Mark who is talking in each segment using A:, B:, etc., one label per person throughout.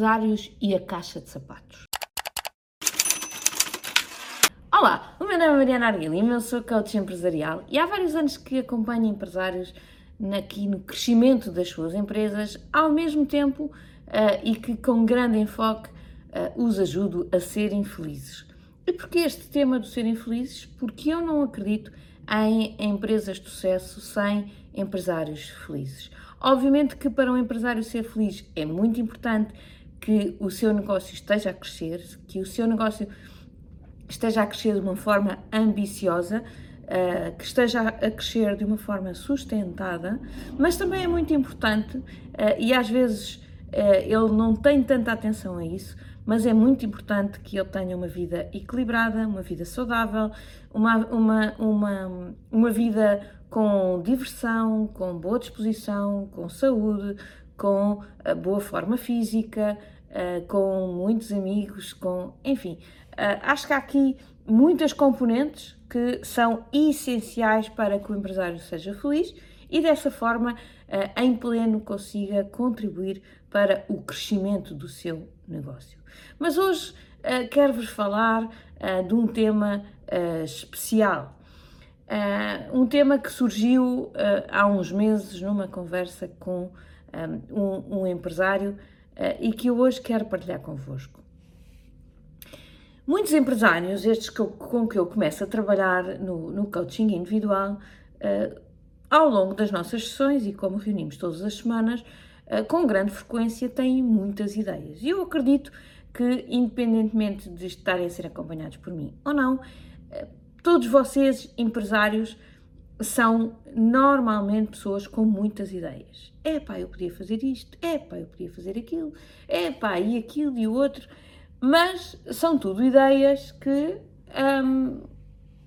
A: empresários e a caixa de sapatos. Olá, o meu nome é Mariana Arguilima, eu sou coach empresarial e há vários anos que acompanho empresários aqui no crescimento das suas empresas, ao mesmo tempo uh, e que com grande enfoque uh, os ajudo a serem felizes. E porquê este tema do serem felizes? Porque eu não acredito em empresas de sucesso sem empresários felizes. Obviamente que para um empresário ser feliz é muito importante que o seu negócio esteja a crescer, que o seu negócio esteja a crescer de uma forma ambiciosa, uh, que esteja a crescer de uma forma sustentada, mas também é muito importante, uh, e às vezes uh, ele não tem tanta atenção a isso, mas é muito importante que ele tenha uma vida equilibrada, uma vida saudável, uma, uma, uma, uma vida com diversão, com boa disposição, com saúde, com boa forma física, uh, com muitos amigos, com. Enfim, uh, acho que há aqui muitas componentes que são essenciais para que o empresário seja feliz e dessa forma, em pleno, consiga contribuir para o crescimento do seu negócio. Mas hoje quero-vos falar de um tema especial um tema que surgiu há uns meses numa conversa com um, um empresário uh, e que eu hoje quero partilhar convosco. Muitos empresários, estes que eu, com que eu começo a trabalhar no, no coaching individual, ao longo das nossas sessões e como reunimos todas as semanas, com grande frequência têm muitas ideias. E eu acredito que, independentemente de estarem a ser acompanhados por mim ou não, Todos vocês, empresários, são normalmente pessoas com muitas ideias. É pá, eu podia fazer isto, é pá, eu podia fazer aquilo, é pá, e aquilo e o outro. Mas são tudo ideias que hum,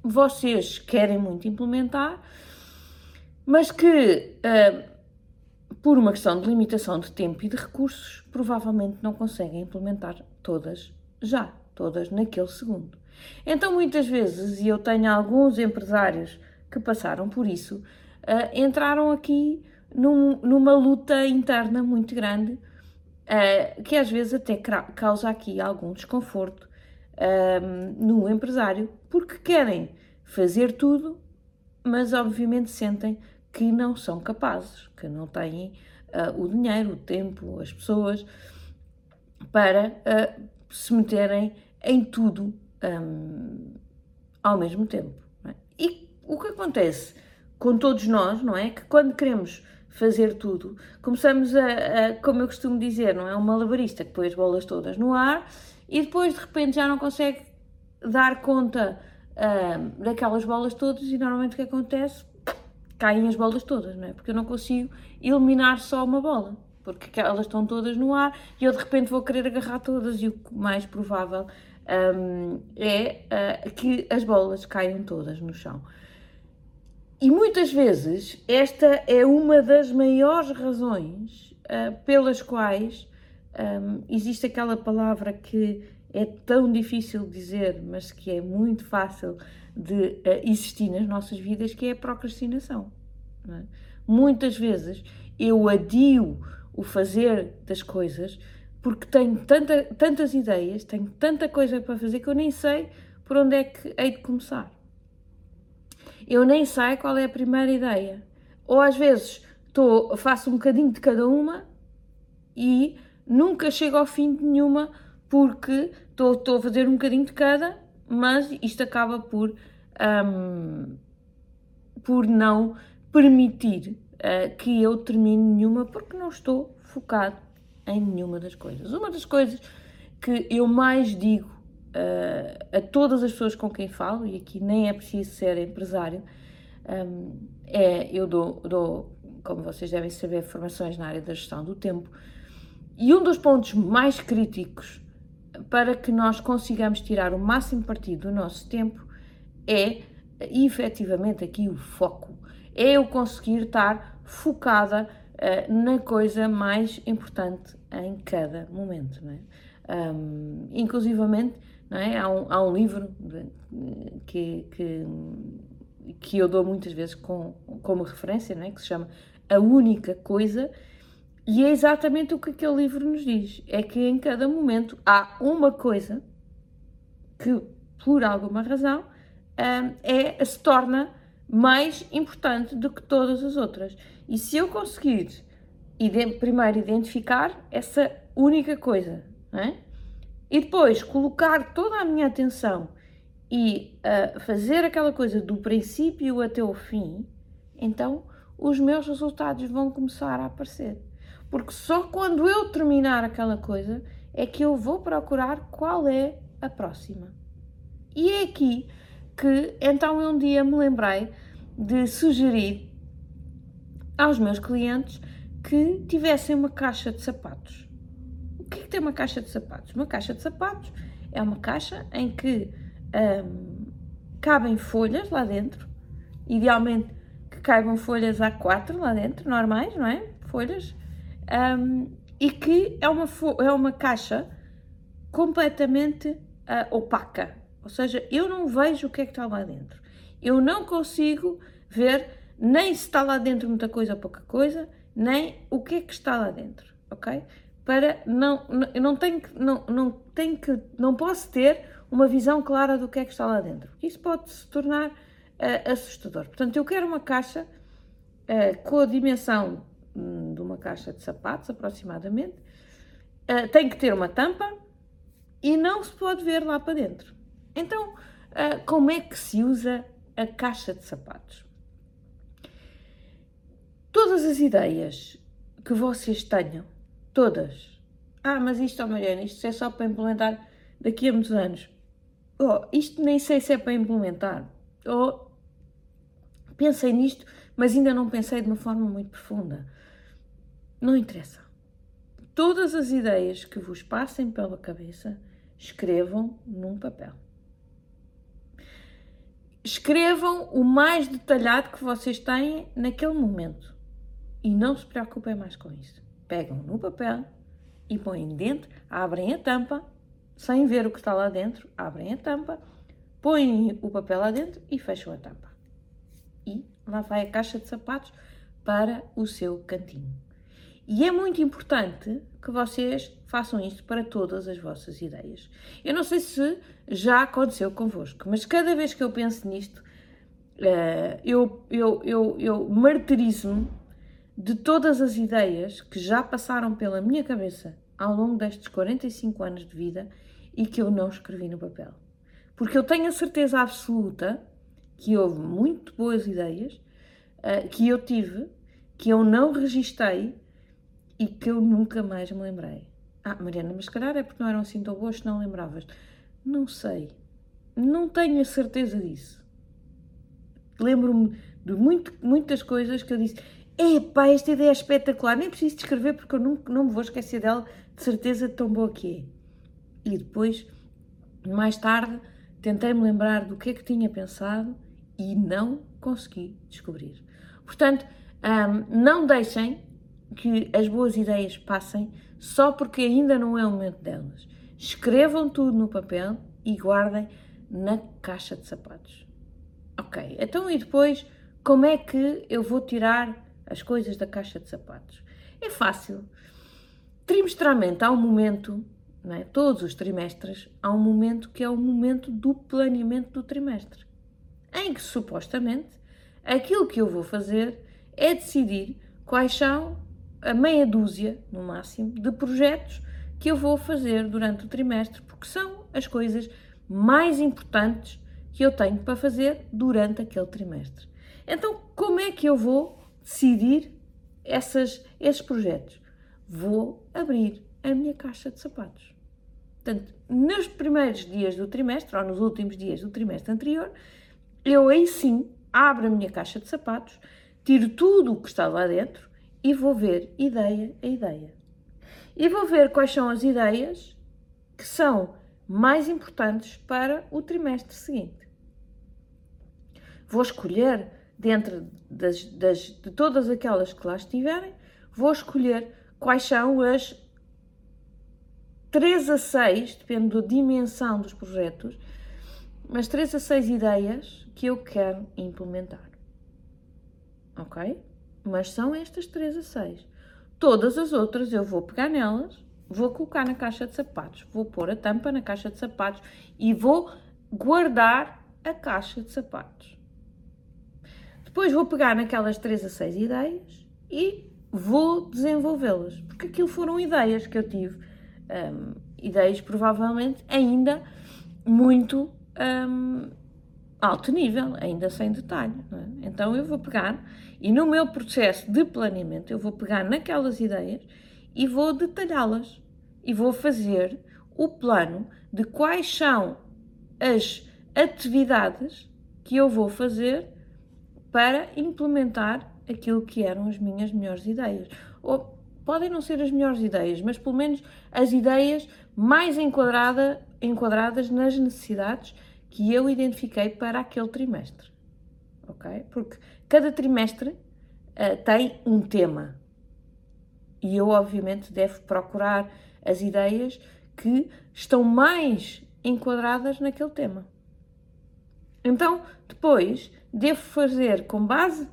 A: vocês querem muito implementar, mas que, hum, por uma questão de limitação de tempo e de recursos, provavelmente não conseguem implementar todas já, todas naquele segundo. Então, muitas vezes, e eu tenho alguns empresários que passaram por isso, uh, entraram aqui num, numa luta interna muito grande, uh, que às vezes até causa aqui algum desconforto uh, no empresário, porque querem fazer tudo, mas obviamente sentem que não são capazes, que não têm o dinheiro, o tempo, as pessoas para se meterem em tudo um, ao mesmo tempo. É? E o que acontece com todos nós, não é? Que quando queremos fazer tudo, começamos a, a, como eu costumo dizer, não é? Um malabarista que põe as bolas todas no ar e depois de repente já não consegue dar conta um, daquelas bolas todas e normalmente o que acontece? Caem as bolas todas, não é? Porque eu não consigo eliminar só uma bola porque elas estão todas no ar e eu de repente vou querer agarrar todas e o mais provável um, é uh, que as bolas caiam todas no chão. E muitas vezes esta é uma das maiores razões uh, pelas quais um, existe aquela palavra que é tão difícil dizer, mas que é muito fácil de uh, existir nas nossas vidas, que é a procrastinação. É? Muitas vezes eu adio o fazer das coisas porque tenho tanta, tantas ideias, tenho tanta coisa para fazer que eu nem sei por onde é que hei de começar. Eu nem sei qual é a primeira ideia. Ou às vezes tô, faço um bocadinho de cada uma e nunca chego ao fim de nenhuma porque estou a fazer um bocadinho de cada, mas isto acaba por, um, por não permitir uh, que eu termine nenhuma porque não estou focado em nenhuma das coisas. Uma das coisas que eu mais digo uh, a todas as pessoas com quem falo, e aqui nem é preciso ser empresário, um, é eu dou, dou, como vocês devem saber, formações na área da gestão do tempo, e um dos pontos mais críticos para que nós consigamos tirar o máximo partido do nosso tempo é efetivamente aqui o foco. É eu conseguir estar focada uh, na coisa mais importante em cada momento. Não é? Um, inclusivamente, é? Há, um, há um livro que, que, que eu dou muitas vezes com, como referência, é? que se chama A Única Coisa, E é exatamente o que aquele livro nos diz: é que em cada momento há uma coisa que, por alguma razão, hum, é, se torna mais importante do que todas as outras. E se eu conseguir primeiro identificar essa única coisa, é? E depois colocar toda a minha atenção e uh, fazer aquela coisa do princípio até o fim, então os meus resultados vão começar a aparecer. Porque só quando eu terminar aquela coisa é que eu vou procurar qual é a próxima. E é aqui que então um dia me lembrei de sugerir aos meus clientes que tivessem uma caixa de sapatos. Que é que tem uma caixa de sapatos? Uma caixa de sapatos é uma caixa em que hum, cabem folhas lá dentro, idealmente que caibam folhas A4 lá dentro, normais, não é? Folhas, hum, e que é uma, é uma caixa completamente uh, opaca, ou seja, eu não vejo o que é que está lá dentro. Eu não consigo ver nem se está lá dentro muita coisa ou pouca coisa, nem o que é que está lá dentro, ok? Para não, não, não tenho que, não, não tenho que, não posso ter uma visão clara do que é que está lá dentro. Isso pode se tornar uh, assustador. Portanto, eu quero uma caixa uh, com a dimensão um, de uma caixa de sapatos, aproximadamente. Uh, tem que ter uma tampa e não se pode ver lá para dentro. Então, como é que se usa a caixa de sapatos? Todas as ideias que vocês tenham, todas. Ah, mas isto, oh Mariana, isto é só para implementar daqui a muitos anos. Oh, isto nem sei se é para implementar. Oh, pensei nisto, mas ainda não pensei de uma forma muito profunda. Não interessa. Todas as ideias que vos passem pela cabeça, escrevam num papel. Escrevam o mais detalhado que vocês têm naquele momento. E não se preocupem mais com isso. Pegam no papel e põem dentro, abrem a tampa, sem ver o que está lá dentro, abrem a tampa, põem o papel lá dentro e fecham a tampa. E lá vai a caixa de sapatos para o seu cantinho. E é muito importante que vocês façam isto para todas as vossas ideias. Eu não sei se já aconteceu convosco, mas cada vez que eu penso nisto, eh, eu, eu, eu, eu martirizo-me de todas as ideias que já passaram pela minha cabeça ao longo destes 45 anos de vida e que eu não escrevi no papel. Porque eu tenho a certeza absoluta que houve muito boas ideias uh, que eu tive, que eu não registrei e que eu nunca mais me lembrei. Ah, Mariana, mas calhar é porque não eram assim tão boas que não lembravas. Não sei. Não tenho a certeza disso. Lembro-me de muito, muitas coisas que eu disse Epá, esta ideia é espetacular, nem preciso descrever porque eu não, não me vou esquecer dela, de certeza tão boa que é. E depois, mais tarde, tentei-me lembrar do que é que tinha pensado e não consegui descobrir. Portanto, um, não deixem que as boas ideias passem só porque ainda não é o momento delas. Escrevam tudo no papel e guardem na caixa de sapatos. Ok, então e depois, como é que eu vou tirar as coisas da caixa de sapatos. É fácil. Trimestralmente há um momento, é? todos os trimestres, há um momento que é o momento do planeamento do trimestre, em que supostamente aquilo que eu vou fazer é decidir quais são a meia dúzia, no máximo, de projetos que eu vou fazer durante o trimestre, porque são as coisas mais importantes que eu tenho para fazer durante aquele trimestre. Então, como é que eu vou decidir essas, esses projetos. Vou abrir a minha caixa de sapatos. Portanto, nos primeiros dias do trimestre, ou nos últimos dias do trimestre anterior, eu aí sim abro a minha caixa de sapatos, tiro tudo o que está lá dentro e vou ver ideia a ideia. E vou ver quais são as ideias que são mais importantes para o trimestre seguinte. Vou escolher dentro das, das, de todas aquelas que lá estiverem, vou escolher quais são as 3 a 6, depende da dimensão dos projetos, mas 3 a 6 ideias que eu quero implementar. Ok? Mas são estas 3 a 6. Todas as outras eu vou pegar nelas, vou colocar na caixa de sapatos, vou pôr a tampa na caixa de sapatos e vou guardar a caixa de sapatos. Depois vou pegar naquelas 3 a 6 ideias e vou desenvolvê-las, porque aquilo foram ideias que eu tive, um, ideias provavelmente ainda muito um, alto nível, ainda sem detalhe. É? Então eu vou pegar e no meu processo de planeamento eu vou pegar naquelas ideias e vou detalhá-las e vou fazer o plano de quais são as atividades que eu vou fazer para implementar aquilo que eram as minhas melhores ideias. Ou podem não ser as melhores ideias, mas pelo menos as ideias mais enquadrada, enquadradas nas necessidades que eu identifiquei para aquele trimestre. Ok? Porque cada trimestre uh, tem um tema. E eu, obviamente, devo procurar as ideias que estão mais enquadradas naquele tema. Então, depois, devo fazer com base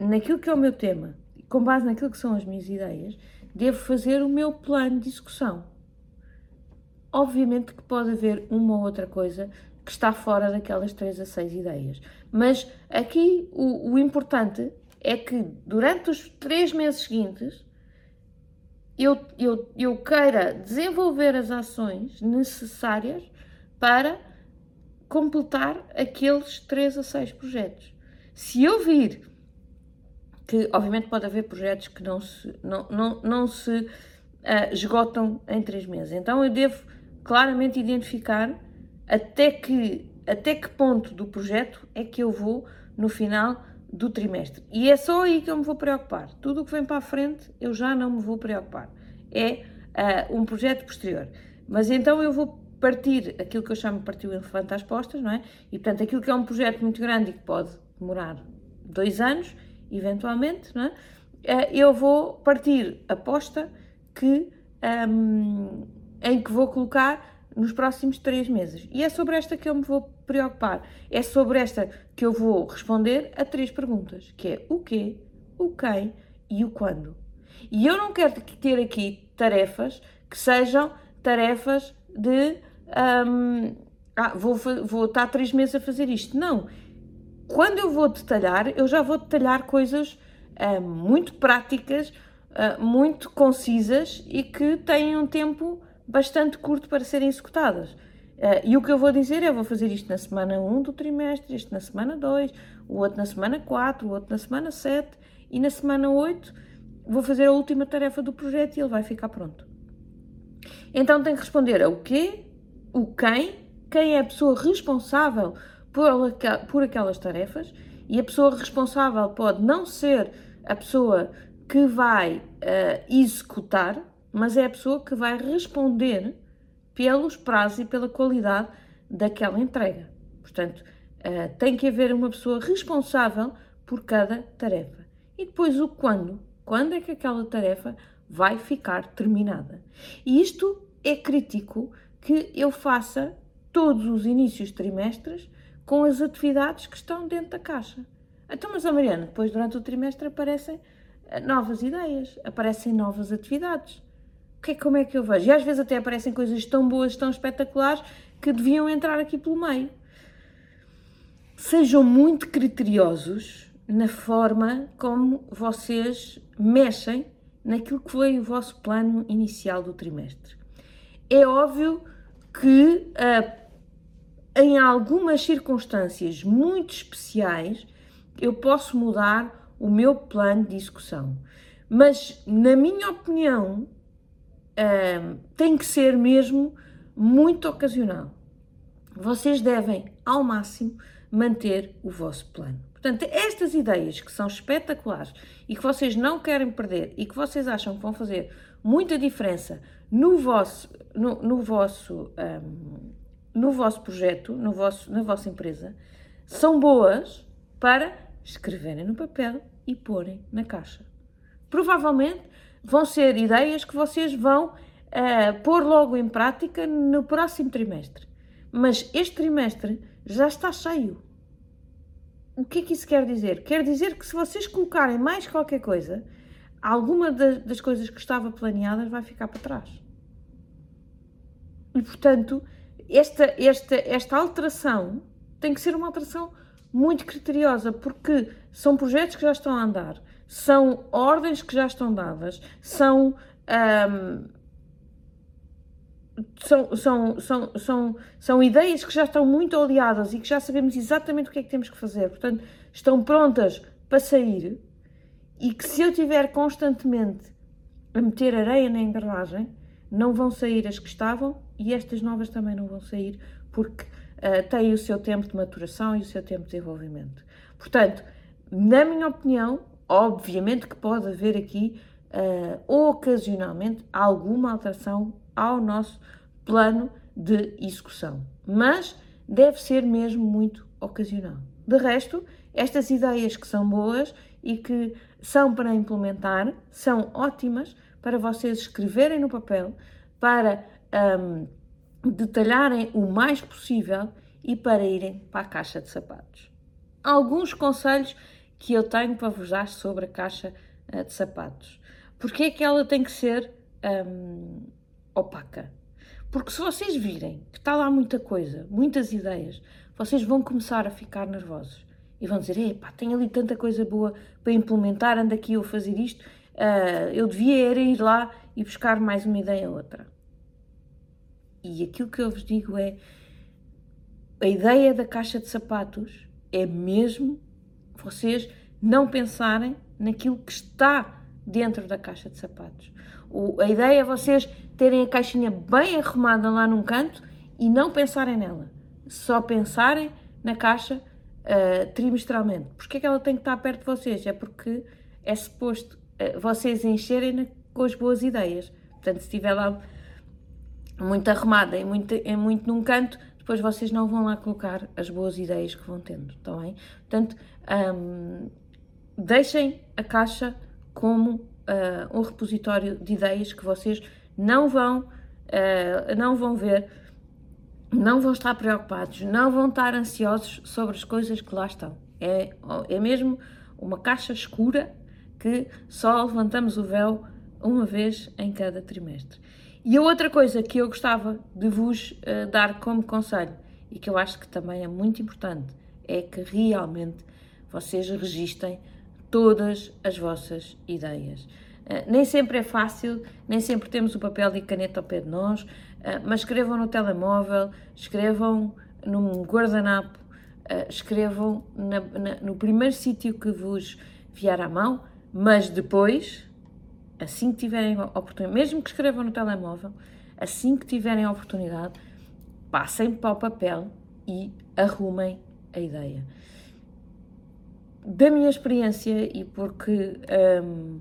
A: naquilo que é o meu tema, com base naquilo que são as minhas ideias, devo fazer o meu plano de execução. Obviamente que pode haver uma ou outra coisa que está fora daquelas três a seis ideias. Mas aqui o, o importante é que durante os três meses seguintes eu, eu, eu queira desenvolver as ações necessárias para completar aqueles três a seis projetos. Se eu vir que, obviamente, pode haver projetos que não se, não, não, não se uh, esgotam em três meses, então eu devo claramente identificar até que, até que ponto do projeto é que eu vou no final do trimestre. E é só aí que eu me vou preocupar. Tudo o que vem para a frente eu já não me vou preocupar. É uh, um projeto posterior. Mas então eu vou partir aquilo que eu chamo de partir o elefante às postas, não é? E portanto, aquilo que é um projeto muito grande e que pode demorar dois anos, eventualmente, não é? Uh, eu vou partir a posta que, um, em que vou colocar nos próximos três meses. E é sobre esta que eu me vou preocupar. É sobre esta que eu vou responder a três perguntas, que é o quê, o quem e o quando. E eu não quero ter aqui tarefas que sejam tarefas de um, ah, vou, vou estar três meses a fazer isto. Não. Quando eu vou detalhar, eu já vou detalhar coisas uh, muito práticas, uh, muito concisas e que têm um tempo bastante curto para serem executadas. Uh, e o que eu vou dizer é: vou fazer isto na semana 1 do trimestre, isto na semana 2, o outro na semana 4, o outro na semana 7 e na semana 8 vou fazer a última tarefa do projeto e ele vai ficar pronto. Então tem que responder a o quê, o quem, quem é a pessoa responsável por, por aquelas tarefas e a pessoa responsável pode não ser a pessoa que vai uh, executar, mas é a pessoa que vai responder pelos prazos e pela qualidade daquela entrega. Portanto, uh, tem que haver uma pessoa responsável por cada tarefa. E depois o quando. Quando é que aquela tarefa vai ficar terminada? E isto é crítico que eu faça todos os inícios de trimestres com as atividades que estão dentro da caixa. Então, mas a Mariana, depois durante o trimestre aparecem eh, novas ideias, aparecem novas atividades que, como é que eu vejo? E às vezes até aparecem coisas tão boas, tão espetaculares, que deviam entrar aqui pelo meio. Sejam muito criteriosos na forma como vocês mexem naquilo que foi o vosso plano inicial do trimestre. É óbvio que uh, em algumas circunstâncias muito especiais eu posso mudar o meu plano de execução. Mas, na minha opinião, tem que ser mesmo muito ocasional. Vocês devem, ao máximo, manter o vosso plano. Portanto, estas ideias que são espetaculares e que vocês não querem perder e que vocês acham que vão fazer muita diferença no vosso, no, no vosso, um, no vosso projeto, no vosso, na vossa empresa, são boas para escreverem no papel e porem na caixa. Provavelmente vão ser ideias que vocês vão uh, pôr logo em prática no próximo trimestre. Mas este trimestre já está cheio. O que é que isso quer dizer? Quer dizer que se vocês colocarem mais qualquer coisa, alguma das coisas que estava planeadas vai ficar para trás. E, portanto, esta, esta, esta alteração tem que ser uma alteração muito criteriosa, porque são projetos que já estão a andar, são ordens que já estão dadas, são. Um, são, são, são, são, são ideias que já estão muito oleadas e que já sabemos exatamente o que é que temos que fazer. Portanto, estão prontas para sair e que se eu tiver constantemente a meter areia na engrenagem, não vão sair as que estavam e estas novas também não vão sair porque uh, têm o seu tempo de maturação e o seu tempo de desenvolvimento. Portanto, na minha opinião, obviamente que pode haver aqui uh, ocasionalmente alguma alteração ao nosso plano de execução, mas deve ser mesmo muito ocasional. De resto, estas ideias que são boas e que são para implementar são ótimas para vocês escreverem no papel, para um, detalharem o mais possível e para irem para a caixa de sapatos. Alguns conselhos que eu tenho para vos dar sobre a caixa uh, de sapatos. Porque é que ela tem que ser um, opaca? Porque se vocês virem que está lá muita coisa, muitas ideias, vocês vão começar a ficar nervosos e vão dizer: Epá, tenho ali tanta coisa boa para implementar, ando aqui eu a fazer isto, uh, eu devia ir lá e buscar mais uma ideia ou outra. E aquilo que eu vos digo é: a ideia da caixa de sapatos é mesmo vocês não pensarem naquilo que está dentro da caixa de sapatos. O, a ideia é vocês terem a caixinha bem arrumada lá num canto e não pensarem nela. Só pensarem na caixa uh, trimestralmente. Porquê é que ela tem que estar perto de vocês? É porque é suposto uh, vocês encherem com as boas ideias. Portanto, se estiver lá muito arrumada e muito, é muito num canto, depois vocês não vão lá colocar as boas ideias que vão tendo, está bem? Portanto, um, deixem a caixa como uh, um repositório de ideias que vocês não vão, uh, não vão ver, não vão estar preocupados, não vão estar ansiosos sobre as coisas que lá estão. É, é mesmo uma caixa escura que só levantamos o véu uma vez em cada trimestre. E a outra coisa que eu gostava de vos uh, dar como conselho e que eu acho que também é muito importante é que realmente vocês registem todas as vossas ideias. Uh, nem sempre é fácil, nem sempre temos o papel e caneta ao pé de nós, mas escrevam no telemóvel, escrevam num guardanapo, uh, escrevam na, na, no primeiro sítio que vos vier à mão, mas depois, assim que tiverem oportunidade, mesmo que escrevam no telemóvel, assim que tiverem a oportunidade, passem para o papel e arrumem a ideia. Da minha experiência e porque um,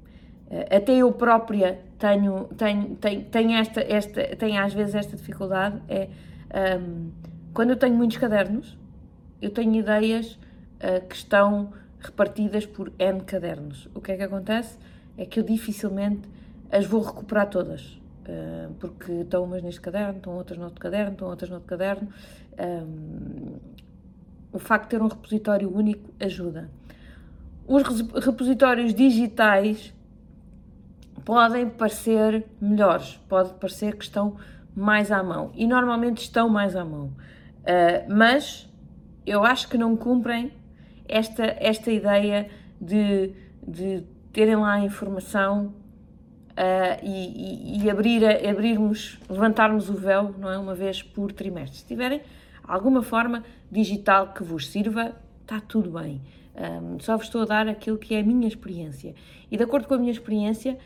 A: até eu própria tenho, tenho, tenho, tenho, esta, esta, tenho às vezes esta dificuldade, é um, quando eu tenho muitos cadernos, eu tenho ideias uh, que estão repartidas por N cadernos. O que é que acontece? É que eu dificilmente as vou recuperar todas. Uh, porque estão umas neste caderno, estão outras no outro caderno, estão outras no outro caderno. Um, o facto de ter um repositório único ajuda. Os repositórios digitais podem parecer melhores, pode parecer que estão mais à mão e normalmente estão mais à mão, uh, mas eu acho que não cumprem esta, esta ideia de, de terem lá a informação uh, e, e, e, abrir, abrirmos, levantarmos o véu, não é, uma vez por trimestre. Se tiverem alguma forma digital que vos sirva, está tudo bem. Um, só vos estou a dar aquilo que é a minha experiência. E de acordo com a minha experiência,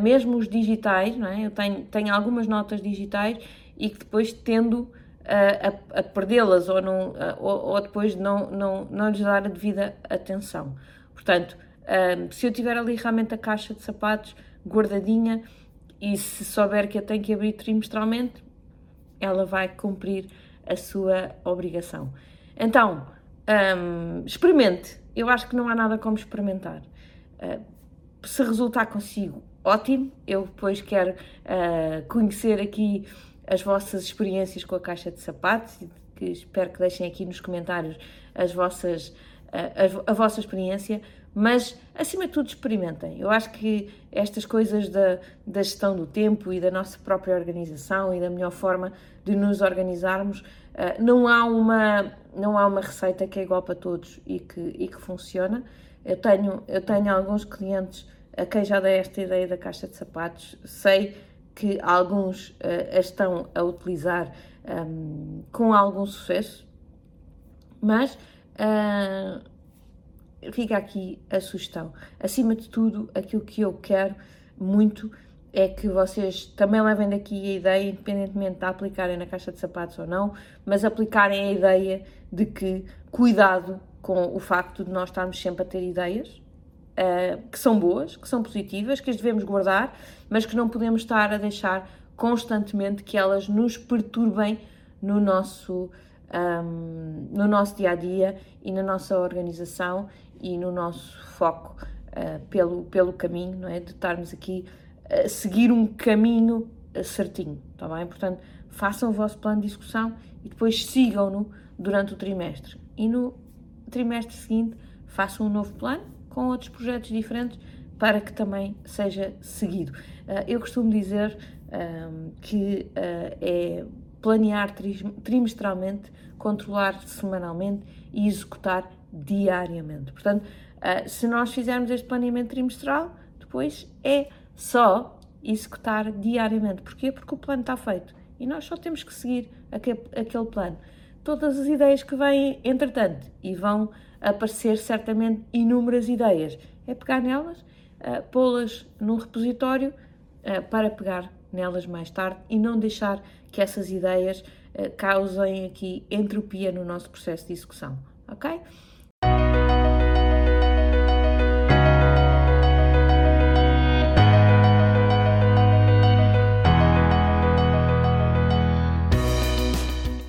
A: mesmo os digitais, não é? eu tenho, tenho algumas notas digitais e que depois tendo uh, a, a perdê-las ou, não, uh, ou, ou, depois não, não, não lhes dar a devida atenção. Portanto, um, se eu tiver ali realmente a caixa de sapatos guardadinha e se souber que a tenho que abrir trimestralmente, ela vai cumprir a sua obrigação. Então, um, experimente eu acho que não há nada como experimentar. Uh, se resultar consigo, ótimo. Eu depois quero uh, conhecer aqui as vossas experiências com a caixa de sapatos, que espero que deixem aqui nos comentários as vossas, uh, a, a vossa experiência, mas acima de tudo experimentem. Eu acho que estas coisas da, da gestão do tempo e da nossa própria organização e da melhor forma de nos organizarmos, uh, não, há uma, não há uma receita que é igual para todos e que, e que funciona. Eu tenho, eu tenho alguns clientes a quem já dei esta ideia da caixa de sapatos, sei que alguns uh, a estão a utilizar um, com algum sucesso, mas uh, fica aqui a sugestão. Acima de tudo, aquilo que eu quero muito é que vocês também levem daqui a ideia, independentemente de aplicarem na caixa de sapatos ou não, mas aplicarem a ideia de que cuidado com o facto de nós estarmos sempre a ter ideias uh, que são boas, que são positivas, que as devemos guardar, mas que não podemos estar a deixar constantemente que elas nos perturbem no nosso um, no nosso dia a dia e na nossa organização e no nosso foco uh, pelo, pelo caminho, não é? De estarmos aqui a seguir um caminho certinho, está bem? Portanto, façam o vosso plano de discussão e depois sigam-no durante o trimestre. E no trimestre seguinte, façam um novo plano com outros projetos diferentes para que também seja seguido. Uh, eu costumo dizer um, que uh, é planear trimestralmente, controlar semanalmente e executar diariamente. Portanto, se nós fizermos este planeamento trimestral, depois é só executar diariamente. Porquê? Porque o plano está feito e nós só temos que seguir aquele plano. Todas as ideias que vêm, entretanto, e vão aparecer certamente inúmeras ideias, é pegar nelas, uh, pô-las num repositório uh, para pegar nelas mais tarde e não deixar que essas ideias uh, causem aqui entropia no nosso processo de execução, ok?